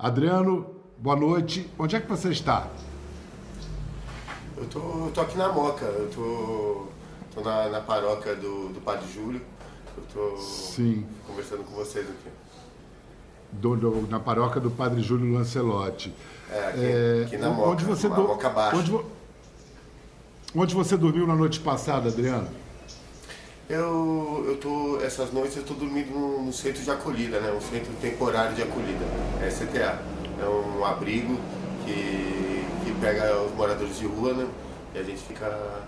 Adriano, boa noite. Onde é que você está? Eu tô, eu tô aqui na Moca, eu tô, tô na, na paróquia do, do Padre Júlio. Eu tô Sim. conversando com vocês aqui. Do, do, na paróquia do Padre Júlio Lancelotti. É, aqui, aqui na Moca, onde você na do- Moca Baixa. Onde, vo- onde você dormiu na noite passada, Adriano? Eu, eu tô, essas noites eu tô dormindo no, no centro de acolhida, né? Um centro temporário de acolhida, é CTA. É um abrigo que, que pega os moradores de rua, né? E a gente fica,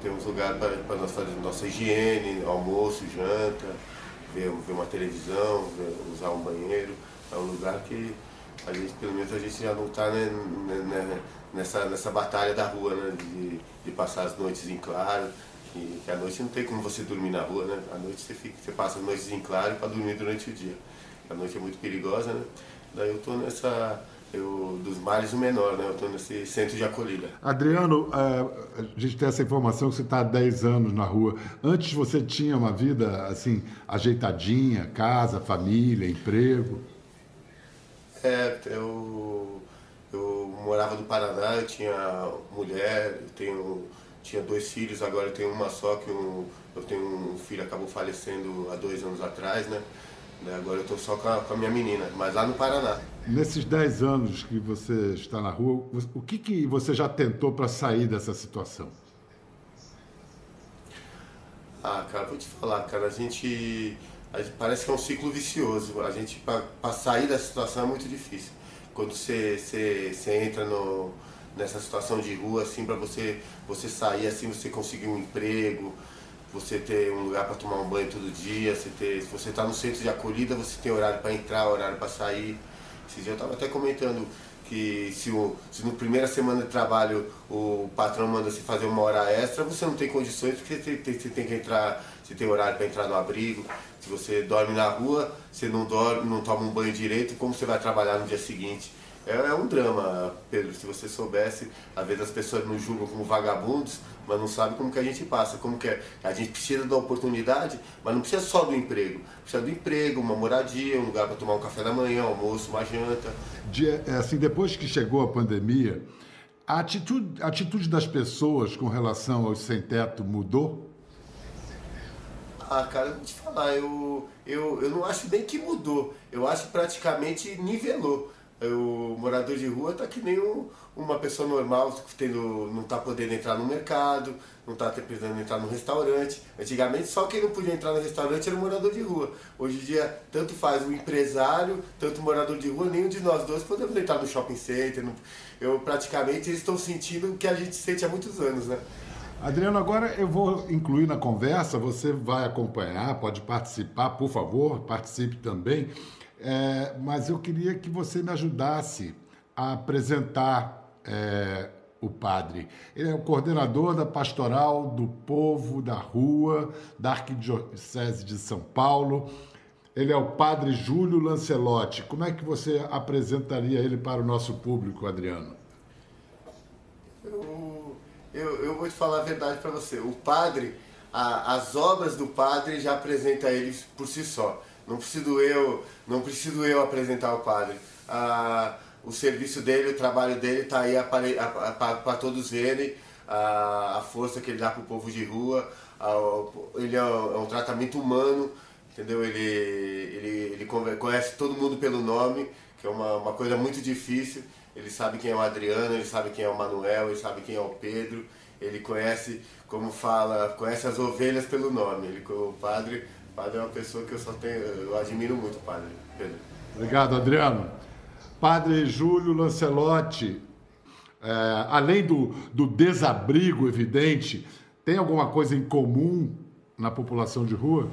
tem uns lugares para nós fazer nossa higiene, almoço, janta, ver, ver uma televisão, ver- usar um banheiro. É um lugar que a gente, pelo menos a gente já não está né, né, nessa, nessa batalha da rua, né? De, de passar as noites em claro. Que, que à noite não tem como você dormir na rua, né? À noite você, fica, você passa as noites em claro para dormir durante o dia. A noite é muito perigosa, né? Daí eu tô nessa. Eu, dos males o menor, né? Eu tô nesse centro de acolhida. Adriano, eh, a gente tem essa informação que você está há 10 anos na rua. Antes você tinha uma vida assim, ajeitadinha, casa, família, emprego. É, eu, eu morava no Paraná, eu tinha mulher, eu tenho, tinha dois filhos, agora eu tenho uma só, que um, eu tenho um filho que acabou falecendo há dois anos atrás, né? Agora eu tô só com a, com a minha menina, mas lá no Paraná. Nesses 10 anos que você está na rua, o que, que você já tentou para sair dessa situação? Ah, cara, vou te falar, cara, a gente, a gente- parece que é um ciclo vicioso. A gente, para sair dessa situação é muito difícil. Quando você, você, você entra no, nessa situação de rua, assim, para você, você sair, assim, você conseguir um emprego, você ter um lugar para tomar um banho todo dia, você ter, se você está no centro de acolhida, você tem horário para entrar, horário para sair. Esses dias eu estava até comentando que se, o, se no primeira semana de trabalho o patrão manda você fazer uma hora extra, você não tem condições porque você tem, você tem que entrar, você tem horário para entrar no abrigo. Se você dorme na rua, você não dorme, não toma um banho direito, como você vai trabalhar no dia seguinte? É, é um drama, Pedro. Se você soubesse, às vezes as pessoas nos julgam como vagabundos, mas não sabem como que a gente passa, como que é. A gente precisa da oportunidade, mas não precisa só do emprego. Precisa do emprego, uma moradia, um lugar para tomar um café da manhã, um almoço, uma janta. De, é, assim, depois que chegou a pandemia, a atitude, a atitude das pessoas com relação aos sem-teto mudou? Ah, cara, eu vou te falar, eu, eu, eu não acho nem que mudou, eu acho que praticamente nivelou. O morador de rua tá que nem um- uma pessoa normal, tendo, não tá podendo entrar no mercado, não tá te- podendo entrar no restaurante. Antigamente só quem não podia entrar no restaurante era o morador de rua. Hoje em dia, tanto faz o empresário, tanto o morador de rua, nenhum de nós dois podemos entrar no shopping center. eu praticamente estão sentindo o que a gente sente há muitos anos, né? Adriano, agora eu vou incluir na conversa, você vai acompanhar, pode participar, por favor, participe também. É, mas eu queria que você me ajudasse a apresentar é, o padre. Ele é o coordenador da Pastoral do Povo da Rua, da Arquidiocese de São Paulo. Ele é o padre Júlio Lancelotti. Como é que você apresentaria ele para o nosso público, Adriano? Eu, eu, vou te falar a verdade para você. O padre, a- as obras do padre já apresenta ele por si só. Não preciso eu, não preciso eu apresentar o padre. O serviço dele, o trabalho dele está aí para todos verem. A, a força que ele dá para o povo de rua. a- ele é um, é um tratamento humano, entendeu? Ele, ele, ele conhece todo mundo pelo nome, que é uma, uma coisa muito difícil. Ele sabe quem é o Adriano, ele sabe quem é o Manuel, ele sabe quem é o Pedro. Ele conhece, como fala, conhece as ovelhas pelo nome. Ele, o padre, o padre é uma pessoa que eu só tenho, eu admiro muito o padre, Pedro. Obrigado, Adriano. Padre Júlio Lancelotti, é, além do, do desabrigo evidente, tem alguma coisa em comum na população de rua?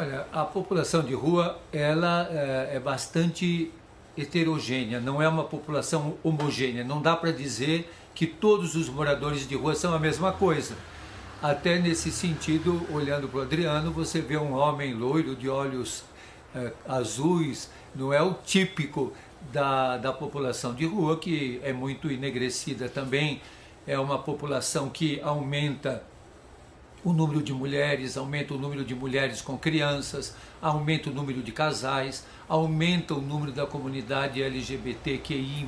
Olha, a população de rua ela é, é bastante heterogênea, não é uma população homogênea. Não dá para dizer que todos os moradores de rua são a mesma coisa. Até nesse sentido, olhando para o Adriano, você vê um homem loiro de olhos eh, azuis, não é o típico da, da população de rua, que é muito enegrecida também. É uma população que aumenta o número de mulheres, aumenta o número de mulheres com crianças, aumenta o número de casais, aumenta o número da comunidade LGBTQI,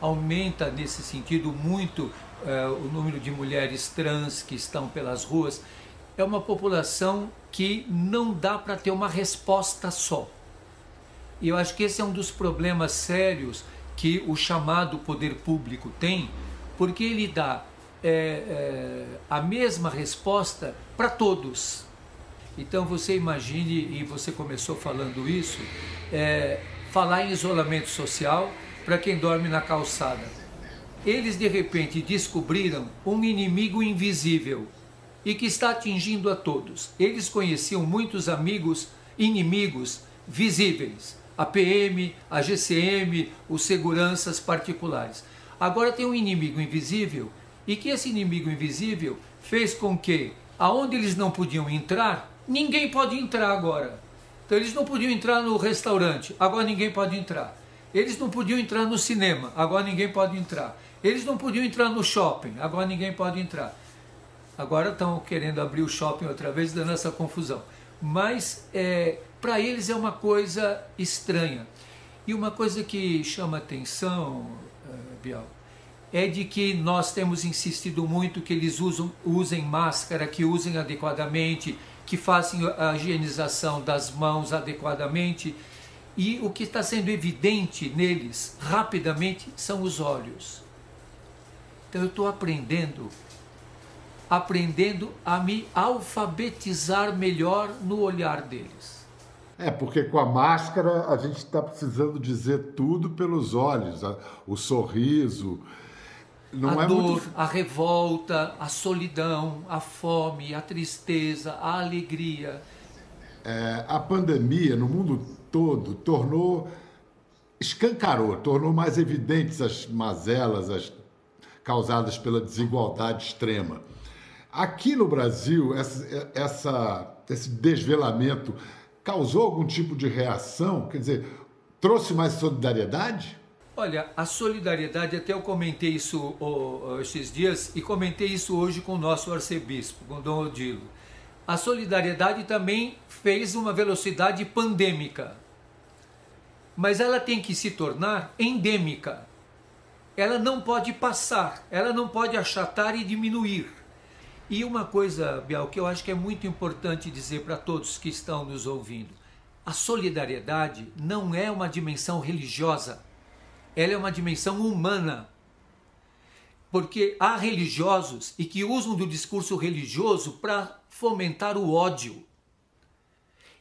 aumenta nesse sentido muito eh, o número de mulheres trans que estão pelas ruas. É uma população que não dá para ter uma resposta só. E eu acho que esse é um dos problemas sérios que o chamado poder público tem, porque ele dá é, é, a mesma resposta para todos. Então você imagine, e você começou falando isso, é, falar em isolamento social para quem dorme na calçada. Eles de repente descobriram um inimigo invisível e que está atingindo a todos. Eles conheciam muitos amigos inimigos visíveis, a PM, a GCM, os seguranças particulares. Agora tem um inimigo invisível e que esse inimigo invisível fez com que, aonde eles não podiam entrar, ninguém pode entrar agora. Então eles não podiam entrar no restaurante, agora ninguém pode entrar. Eles não podiam entrar no cinema, agora ninguém pode entrar. Eles não podiam entrar no shopping, agora ninguém pode entrar. Agora estão querendo abrir o shopping outra vez, dando essa confusão. Mas é, para eles é uma coisa estranha. E uma coisa que chama atenção, uh, Bial, é de que nós temos insistido muito que eles usam, usem máscara, que usem adequadamente, que façam a higienização das mãos adequadamente. E o que está sendo evidente neles rapidamente são os olhos. Então eu estou aprendendo, aprendendo a me alfabetizar melhor no olhar deles. É, porque com a máscara a gente está precisando dizer tudo pelos olhos, o sorriso, não a é dor, muito... a revolta, a solidão, a fome, a tristeza, a alegria. É, a pandemia no mundo todo tornou, escancarou, tornou mais evidentes as mazelas as causadas pela desigualdade extrema. Aqui no Brasil, essa, essa, esse desvelamento causou algum tipo de reação? Quer dizer, trouxe mais solidariedade? Olha, a solidariedade, até eu comentei isso esses dias e comentei isso hoje com o nosso arcebispo, com Dom Odilo. A solidariedade também fez uma velocidade pandêmica, mas ela tem que se tornar endêmica. Ela não pode passar, ela não pode achatar e diminuir. E uma coisa, Bial, que eu acho que é muito importante dizer para todos que estão nos ouvindo: a solidariedade não é uma dimensão religiosa ela é uma dimensão humana. Porque há religiosos e que usam do discurso religioso para fomentar o ódio.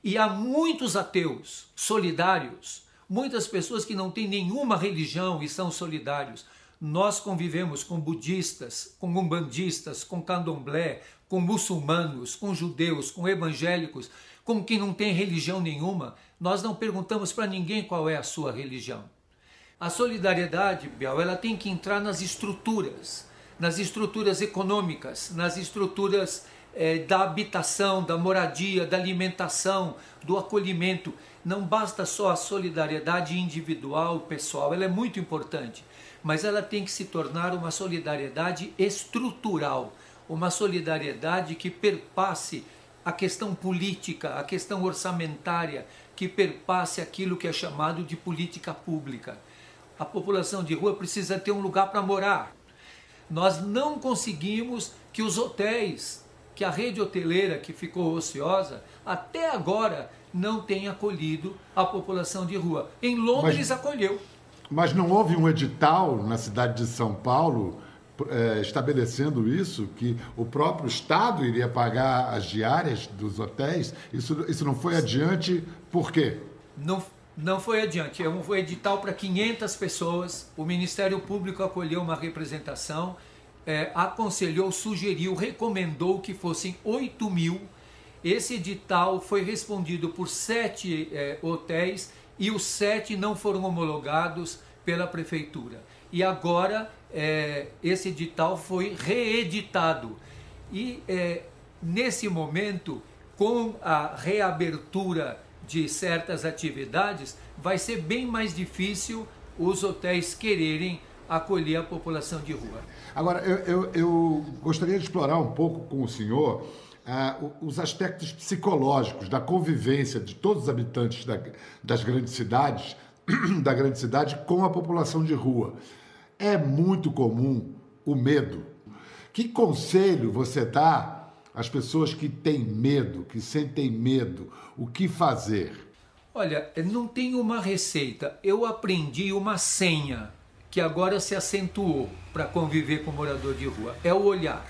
E há muitos ateus solidários, muitas pessoas que não têm nenhuma religião e são solidários. Nós convivemos com budistas, com umbandistas, com candomblé, com muçulmanos, com judeus, com evangélicos, com quem não tem religião nenhuma. Nós não perguntamos para ninguém qual é a sua religião. A solidariedade, Biel, ela tem que entrar nas estruturas, nas estruturas econômicas, nas estruturas é, da habitação, da moradia, da alimentação, do acolhimento. Não basta só a solidariedade individual, pessoal, ela é muito importante, mas ela tem que se tornar uma solidariedade estrutural, uma solidariedade que perpasse a questão política, a questão orçamentária, que perpasse aquilo que é chamado de política pública a população de rua precisa ter um lugar para morar. Nós não conseguimos que os hotéis, que a rede hoteleira que ficou ociosa, até agora não tenha acolhido a população de rua. Em Londres mas, acolheu. Mas não houve um edital na cidade de São Paulo é, estabelecendo isso, que o próprio Estado iria pagar as diárias dos hotéis? Isso, isso não foi adiante por quê? Não, não foi adiante. É um edital para 500 pessoas. O Ministério Público acolheu uma representação, é, aconselhou, sugeriu, recomendou que fossem 8 mil. Esse edital foi respondido por sete é, hotéis e os sete não foram homologados pela prefeitura. E agora é, esse edital foi reeditado. E é, nesse momento, com a reabertura de certas atividades, vai ser bem mais difícil os hotéis quererem acolher a população de rua. Agora, eu, eu, eu gostaria de explorar um pouco com o senhor uh, os aspectos psicológicos da convivência de todos os habitantes da, das grandes cidades, da grande cidade, com a população de rua. É muito comum o medo. Que conselho você dá às pessoas que têm medo, que sentem medo? O que fazer? Olha, não tem uma receita. Eu aprendi uma senha que agora se acentuou para conviver com morador de rua. É o olhar.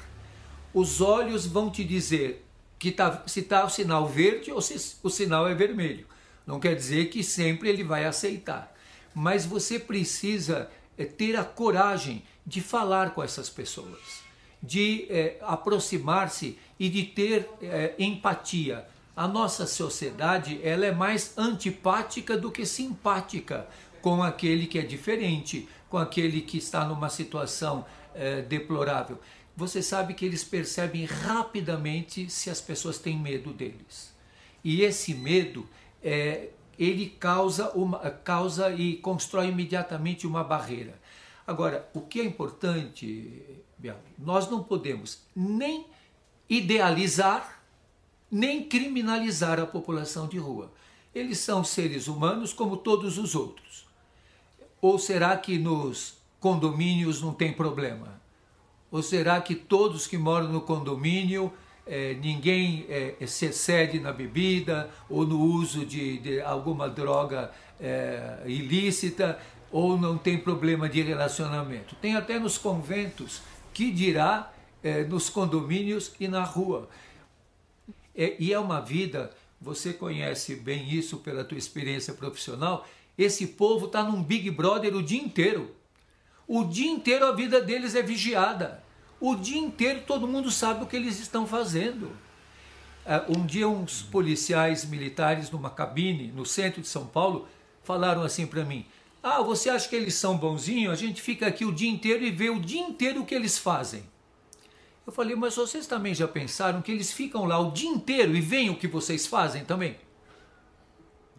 Os olhos vão te dizer que tá, se está o sinal verde ou se o sinal é vermelho. Não quer dizer que sempre ele vai aceitar. Mas você precisa é, ter a coragem de falar com essas pessoas, de é, aproximar-se e de ter é, empatia a nossa sociedade ela é mais antipática do que simpática com aquele que é diferente, com aquele que está numa situação é, deplorável. Você sabe que eles percebem rapidamente se as pessoas têm medo deles. E esse medo, é, ele causa, uma, causa e constrói imediatamente uma barreira. Agora, o que é importante, Nós não podemos nem idealizar nem criminalizar a população de rua. Eles são seres humanos como todos os outros. Ou será que nos condomínios não tem problema? Ou será que todos que moram no condomínio, é, ninguém é, se excede na bebida ou no uso de, de alguma droga é, ilícita ou não tem problema de relacionamento? Tem até nos conventos, que dirá nos condomínios e na rua. É, e é uma vida, você conhece bem isso pela tua experiência profissional, esse povo está num Big Brother o dia inteiro. O dia inteiro a vida deles é vigiada. O dia inteiro todo mundo sabe o que eles estão fazendo. É, um dia uns policiais militares numa cabine no centro de São Paulo falaram assim para mim: "Ah, você acha que eles são bonzinhos? A gente fica aqui o dia inteiro e vê o dia inteiro o que eles fazem." Eu falei, mas vocês também já pensaram que eles ficam lá o dia inteiro e veem o que vocês fazem também?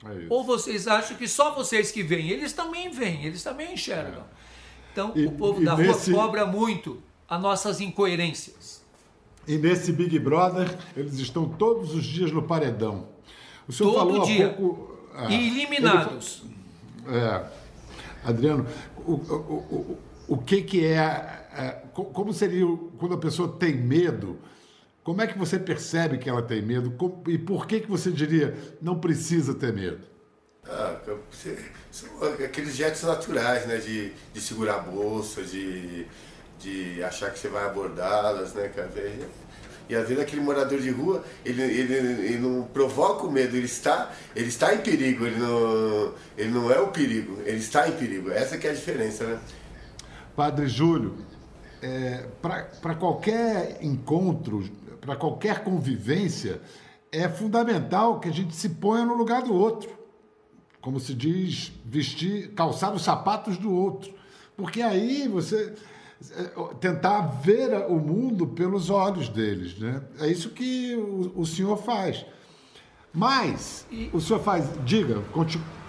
É Ou vocês acham que só vocês que veem? Eles também veem, eles também enxergam. É. Então, e, o povo da nesse... rua cobra muito as nossas incoerências. E nesse Big Brother, eles estão todos os dias no paredão. O senhor Todo falou dia. há pouco. Ah, e eliminados. Ele, é, Adriano, o, o, o, o que, que é é, como seria quando a pessoa tem medo? Como é que você percebe que ela tem medo? E por que, que você diria não precisa ter medo? Ah, são aqueles gestos naturais, né? De, de segurar a bolsa, de, de achar que você vai abordá-las, né? E às vezes aquele morador de rua, ele, ele, ele não provoca o medo, ele está, ele está em perigo, ele não, ele não é o perigo, ele está em perigo. Essa que é a diferença, né? Padre Júlio, é, para qualquer encontro, para qualquer convivência, é fundamental que a gente se ponha no lugar do outro. Como se diz, vestir, calçar os sapatos do outro. Porque aí você tentar ver o mundo pelos olhos deles, né? É isso que o, o senhor faz. Mas e... o senhor faz, diga,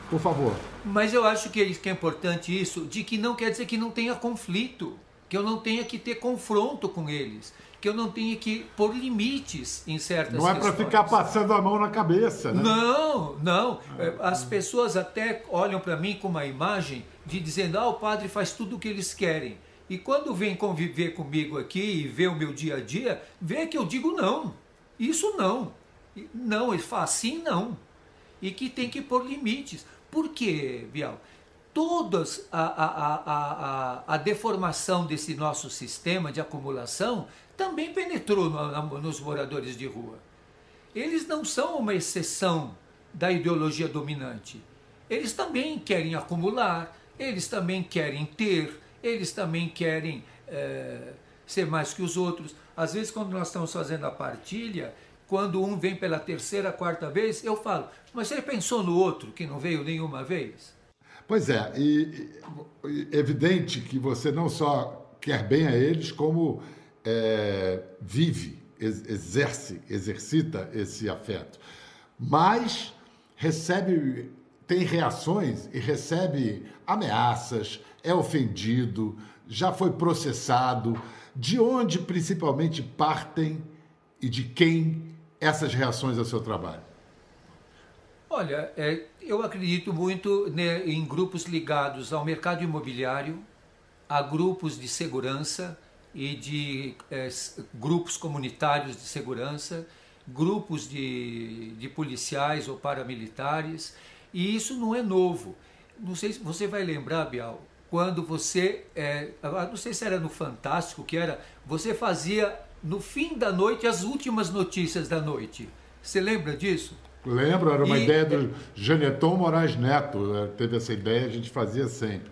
por favor. Mas eu acho que é importante isso, de que não quer dizer que não tenha conflito que eu não tenha que ter confronto com eles, que eu não tenha que pôr limites em certas Não é para ficar passando a mão na cabeça, né? Não, não. É, As pessoas até olham para mim com uma imagem de dizendo, ah, o padre faz tudo o que eles querem. E quando vem conviver comigo aqui e vê o meu dia a dia, vê que eu digo não. Isso não. Não, ele fala assim não. E que tem que pôr limites. Por quê, Bial? todas a, a, a, a, deformação desse nosso sistema de acumulação também penetrou no, nos moradores de rua. Eles não são uma exceção da ideologia dominante. Eles também querem acumular, eles também querem ter, eles também querem é, ser mais que os outros. Às vezes, quando nós estamos fazendo a partilha, quando um vem pela terceira, quarta vez, eu falo, mas você pensou no outro que não veio nenhuma vez? Pois é, e, e evidente que você não só quer bem a eles, como é, vive, exerce, exercita esse afeto, mas recebe tem reações e recebe ameaças, é ofendido, já foi processado. De onde principalmente partem e de quem essas reações ao seu trabalho? Olha, é, eu acredito muito né, em grupos ligados ao mercado imobiliário, a grupos de segurança e de é, grupos comunitários de segurança, grupos de, de policiais ou paramilitares, e isso não é novo. Não sei se você vai lembrar, Bial, quando você, é, não sei se era no Fantástico que era, você fazia no fim da noite as últimas notícias da noite. Você lembra disso? Lembro, era uma e, ideia do é Janeton Moraes Neto, né? teve essa ideia, a gente fazia sempre.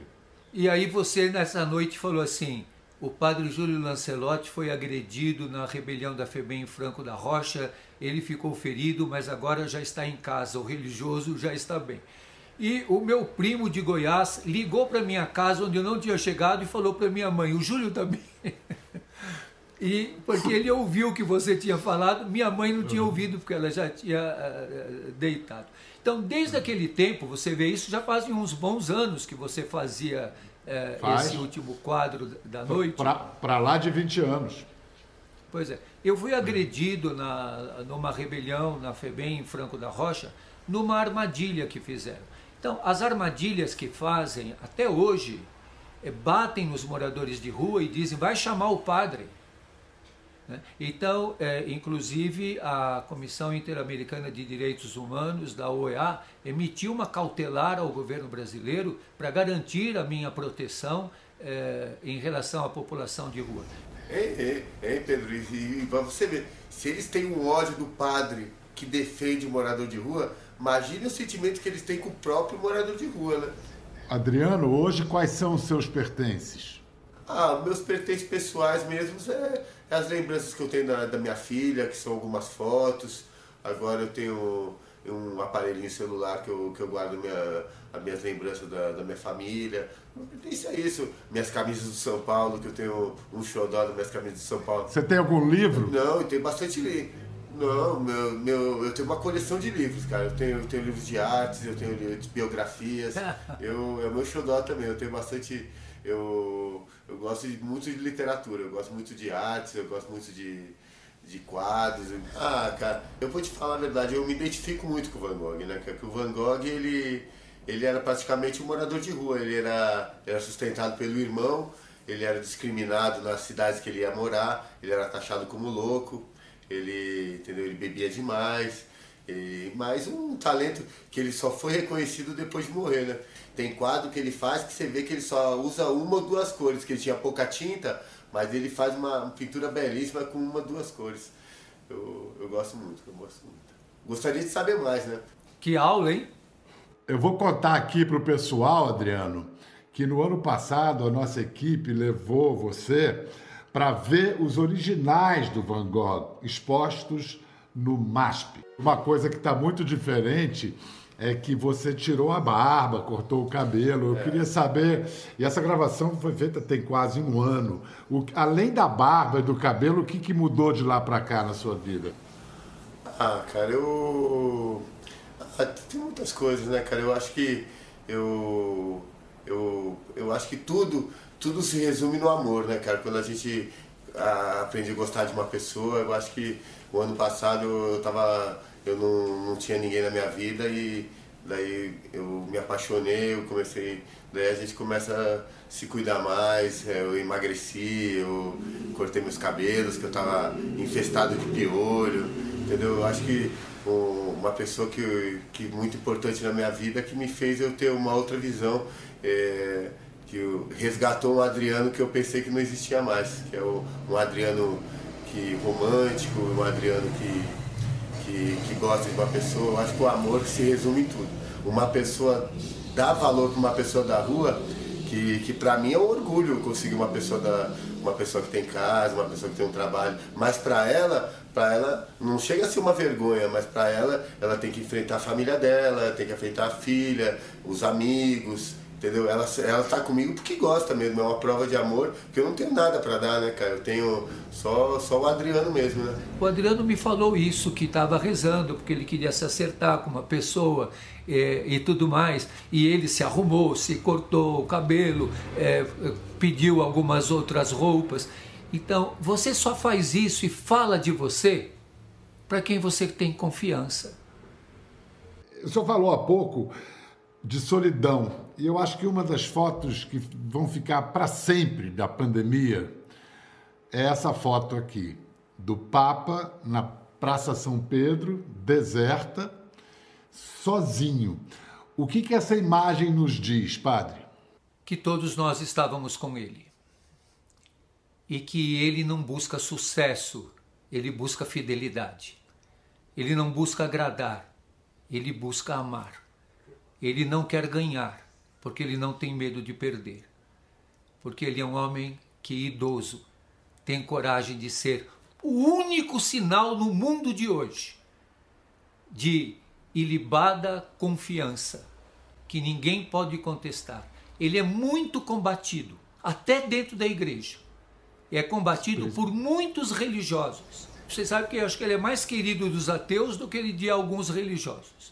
E aí você nessa noite falou assim: o padre Júlio Lancelotti foi agredido na rebelião da FEBEM em Franco da Rocha, ele ficou ferido, mas agora já está em casa, o religioso já está bem. E o meu primo de Goiás ligou para minha casa, onde eu não tinha chegado, e falou para minha mãe: o Júlio também. E porque ele ouviu o que você tinha falado, minha mãe não tinha ouvido, porque ela já tinha uh, deitado. Então, desde aquele tempo, você vê isso, já fazem uns bons anos que você fazia uh, esse último quadro da noite. Para lá de 20 anos. Pois é. Eu fui agredido na, numa rebelião na FEBEM, em Franco da Rocha, numa armadilha que fizeram. Então, as armadilhas que fazem, até hoje, é, batem nos moradores de rua e dizem, vai chamar o padre. Né? Então, é, inclusive, a Comissão Interamericana de Direitos Humanos, da OEA, emitiu uma cautelar ao governo brasileiro para garantir a minha proteção é, em relação à população de rua. É, é, Pedro, e, e você ver, se eles têm um ódio do padre que defende o morador de rua, imagine o sentimento que eles têm com o próprio morador de rua, né? Adriano, hoje quais são os seus pertences? Ah, meus pertences pessoais mesmos é, é as lembranças que eu tenho da, da, minha filha, que são algumas fotos. Agora eu tenho um aparelhinho celular que eu, que eu guardo minha, as minhas lembranças da, da minha família. Isso é isso. Minhas camisas do São Paulo, que eu tenho um xodó das minhas camisas do São Paulo. Você tem algum livro? Não, eu tenho bastante livro. Não, meu, meu, eu tenho uma coleção de livros, cara. Eu tenho, eu tenho livros de artes, eu tenho livros de biografias. eu, é o meu xodó também. Eu tenho bastante eu, eu gosto muito de literatura, eu gosto muito de artes, eu gosto muito de, de quadros. Ah, cara, eu vou te falar a verdade, eu me identifico muito com o Van Gogh, né? Porque o Van Gogh, ele, ele era praticamente um morador de rua, ele era, era sustentado pelo irmão, ele era discriminado nas cidades que ele ia morar, ele era taxado como louco, ele, entendeu? ele bebia demais, e, mas um talento que ele só foi reconhecido depois de morrer, né? Tem quadro que ele faz que você vê que ele só usa uma ou duas cores, que ele tinha pouca tinta, mas ele faz uma pintura belíssima com uma ou duas cores. Eu, eu gosto muito, eu gosto muito. Gostaria de saber mais, né? Que aula, hein? Eu vou contar aqui para o pessoal, Adriano, que no ano passado a nossa equipe levou você para ver os originais do Van Gogh expostos no MASP. Uma coisa que está muito diferente é que você tirou a barba, cortou o cabelo. Eu é. queria saber, e essa gravação foi feita tem quase um ano. O, além da barba e do cabelo, o que, que mudou de lá para cá na sua vida? Ah, cara, eu. Ah, tem muitas coisas, né, cara? Eu acho que eu. Eu, eu acho que tudo, tudo se resume no amor, né, cara? Quando a gente ah, aprende a gostar de uma pessoa, eu acho que o ano passado eu tava eu não, não tinha ninguém na minha vida e daí eu me apaixonei, eu comecei, daí a gente começa a se cuidar mais, é, eu emagreci, eu cortei meus cabelos, que eu estava infestado de piolho, entendeu? Eu acho que uma pessoa que, que muito importante na minha vida que me fez eu ter uma outra visão, é, que resgatou um Adriano que eu pensei que não existia mais, que é um Adriano que romântico, um Adriano que que, que gosta de uma pessoa, eu acho que o amor se resume em tudo. Uma pessoa dá valor para uma pessoa da rua, que, que para mim é um orgulho conseguir uma pessoa da uma pessoa que tem casa, uma pessoa que tem um trabalho, mas para ela, para ela não chega a ser uma vergonha, mas para ela, ela tem que enfrentar a família dela, tem que enfrentar a filha, os amigos, Entendeu? Ela, ela tá comigo porque gosta mesmo, é uma prova de amor, porque eu não tenho nada para dar, né, cara? Eu tenho só, só o Adriano mesmo, né? O Adriano me falou isso, que estava rezando, porque ele queria se acertar com uma pessoa é, e tudo mais. E ele se arrumou, se cortou o cabelo, é, pediu algumas outras roupas. Então, você só faz isso e fala de você para quem você tem confiança. O senhor falou há pouco de solidão. E eu acho que uma das fotos que vão ficar para sempre da pandemia é essa foto aqui, do Papa na Praça São Pedro, deserta, sozinho. O que, que essa imagem nos diz, padre? Que todos nós estávamos com ele. E que ele não busca sucesso, ele busca fidelidade. Ele não busca agradar, ele busca amar. Ele não quer ganhar, porque ele não tem medo de perder. Porque ele é um homem que, idoso, tem coragem de ser o único sinal no mundo de hoje de ilibada confiança, que ninguém pode contestar. Ele é muito combatido, até dentro da igreja. É combatido por muitos religiosos. Você sabe que eu acho que ele é mais querido dos ateus do que ele de alguns religiosos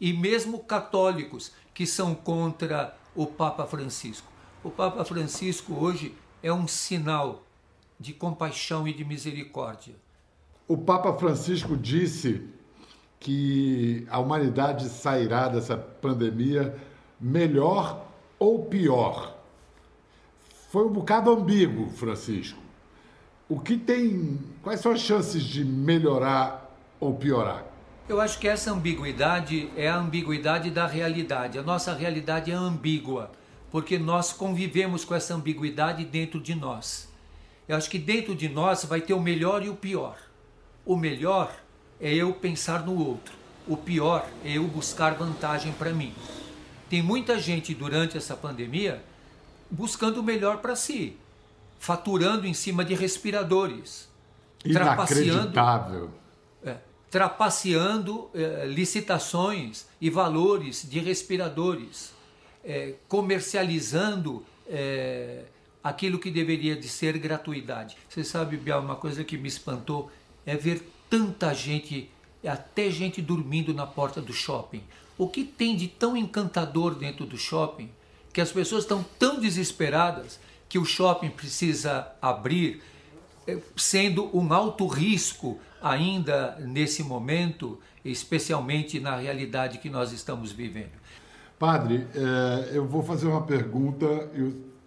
e mesmo católicos que são contra o Papa Francisco. O Papa Francisco hoje é um sinal de compaixão e de misericórdia. O Papa Francisco disse que a humanidade sairá dessa pandemia melhor ou pior. Foi um bocado ambíguo, Francisco. O que tem. Quais são as chances de melhorar ou piorar? Eu acho que essa ambiguidade é a ambiguidade da realidade. A nossa realidade é ambígua, porque nós convivemos com essa ambiguidade dentro de nós. Eu acho que dentro de nós vai ter o melhor e o pior. O melhor é eu pensar no outro. O pior é eu buscar vantagem para mim. Tem muita gente durante essa pandemia buscando o melhor para si, faturando em cima de respiradores, trapaceando, trapaceando eh, licitações e valores de respiradores, eh, comercializando eh, aquilo que deveria de ser gratuidade. Você sabe, Bial, uma coisa que me espantou é ver tanta gente, até gente dormindo na porta do shopping. O que tem de tão encantador dentro do shopping que as pessoas estão tão desesperadas que o shopping precisa abrir, eh, sendo um alto risco ainda nesse momento, especialmente na realidade que nós estamos vivendo. Padre, é, eu vou fazer uma pergunta,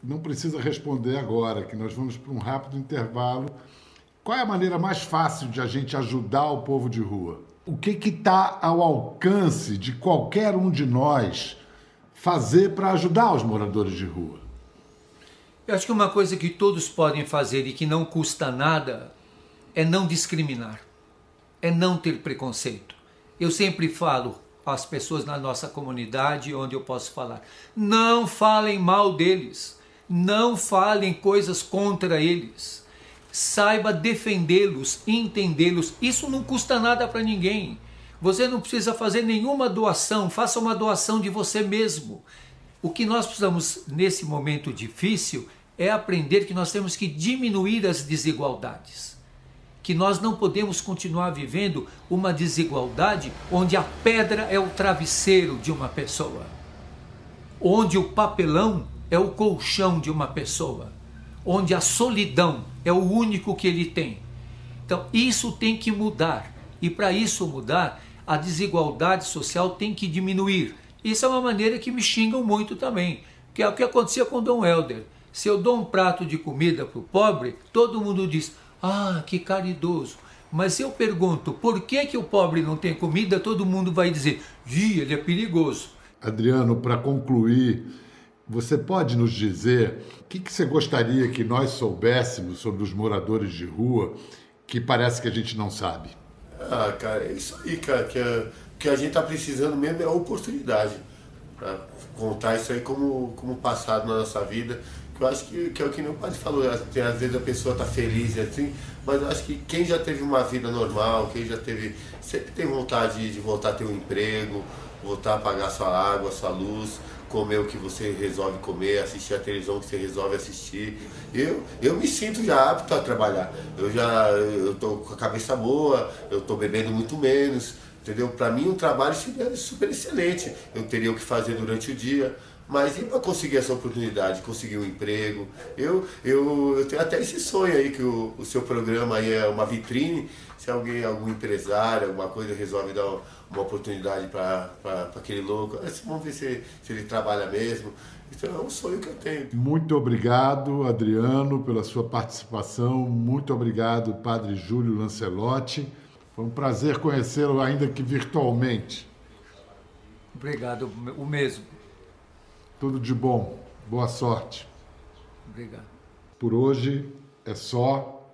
não precisa responder agora, que nós vamos para um rápido intervalo. Qual é a maneira mais fácil de a gente ajudar o povo de rua? O que está ao alcance de qualquer um de nós fazer para ajudar os moradores de rua? Eu acho que uma coisa que todos podem fazer e que não custa nada é não discriminar, é não ter preconceito. Eu sempre falo às pessoas na nossa comunidade onde eu posso falar: não falem mal deles, não falem coisas contra eles. Saiba defendê-los, entendê-los. Isso não custa nada para ninguém. Você não precisa fazer nenhuma doação, faça uma doação de você mesmo. O que nós precisamos nesse momento difícil é aprender que nós temos que diminuir as desigualdades que nós não podemos continuar vivendo uma desigualdade onde a pedra é o travesseiro de uma pessoa, onde o papelão é o colchão de uma pessoa, onde a solidão é o único que ele tem. Então, isso tem que mudar. E para isso mudar, a desigualdade social tem que diminuir. Isso é uma maneira que me xingam muito também, que é o que acontecia com Dom Helder. Se eu dou um prato de comida para o pobre, todo mundo diz: ah, que caridoso. Mas se eu pergunto por que, que o pobre não tem comida, todo mundo vai dizer: Ih, ele é perigoso. Adriano, para concluir, você pode nos dizer o que, que você gostaria que nós soubéssemos sobre os moradores de rua que parece que a gente não sabe? Ah, cara, é isso aí, cara, que a, que a gente está precisando mesmo é a oportunidade para contar isso aí como, como passado na nossa vida eu acho que, que é o que meu pai falou, às vezes a pessoa está feliz assim, mas eu acho que quem já teve uma vida normal, quem já teve, sempre tem vontade de voltar a ter um emprego, voltar a pagar sua água, sua luz, comer o que você resolve comer, assistir a televisão que você resolve assistir. Eu, eu me sinto já apto a trabalhar. Eu já eu tô com a cabeça boa, eu tô bebendo muito menos, entendeu? Para mim um trabalho seria super excelente. Eu teria o que fazer durante o dia. Mas e para conseguir essa oportunidade, conseguir um emprego? Eu, eu, eu tenho até esse sonho aí que o, o seu programa aí é uma vitrine. Se alguém, algum empresário, alguma coisa resolve dar uma oportunidade para aquele louco, vamos ver se, se ele trabalha mesmo. Então é um sonho que eu tenho. Muito obrigado, Adriano, pela sua participação. Muito obrigado, Padre Júlio Lancelotti. Foi um prazer conhecê-lo, ainda que virtualmente. Obrigado, o mesmo. Tudo de bom. Boa sorte. Obrigado. Por hoje é só.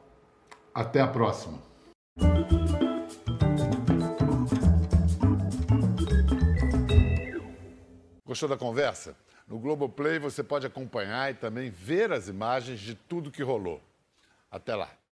Até a próxima. Gostou da conversa? No Globoplay você pode acompanhar e também ver as imagens de tudo que rolou. Até lá.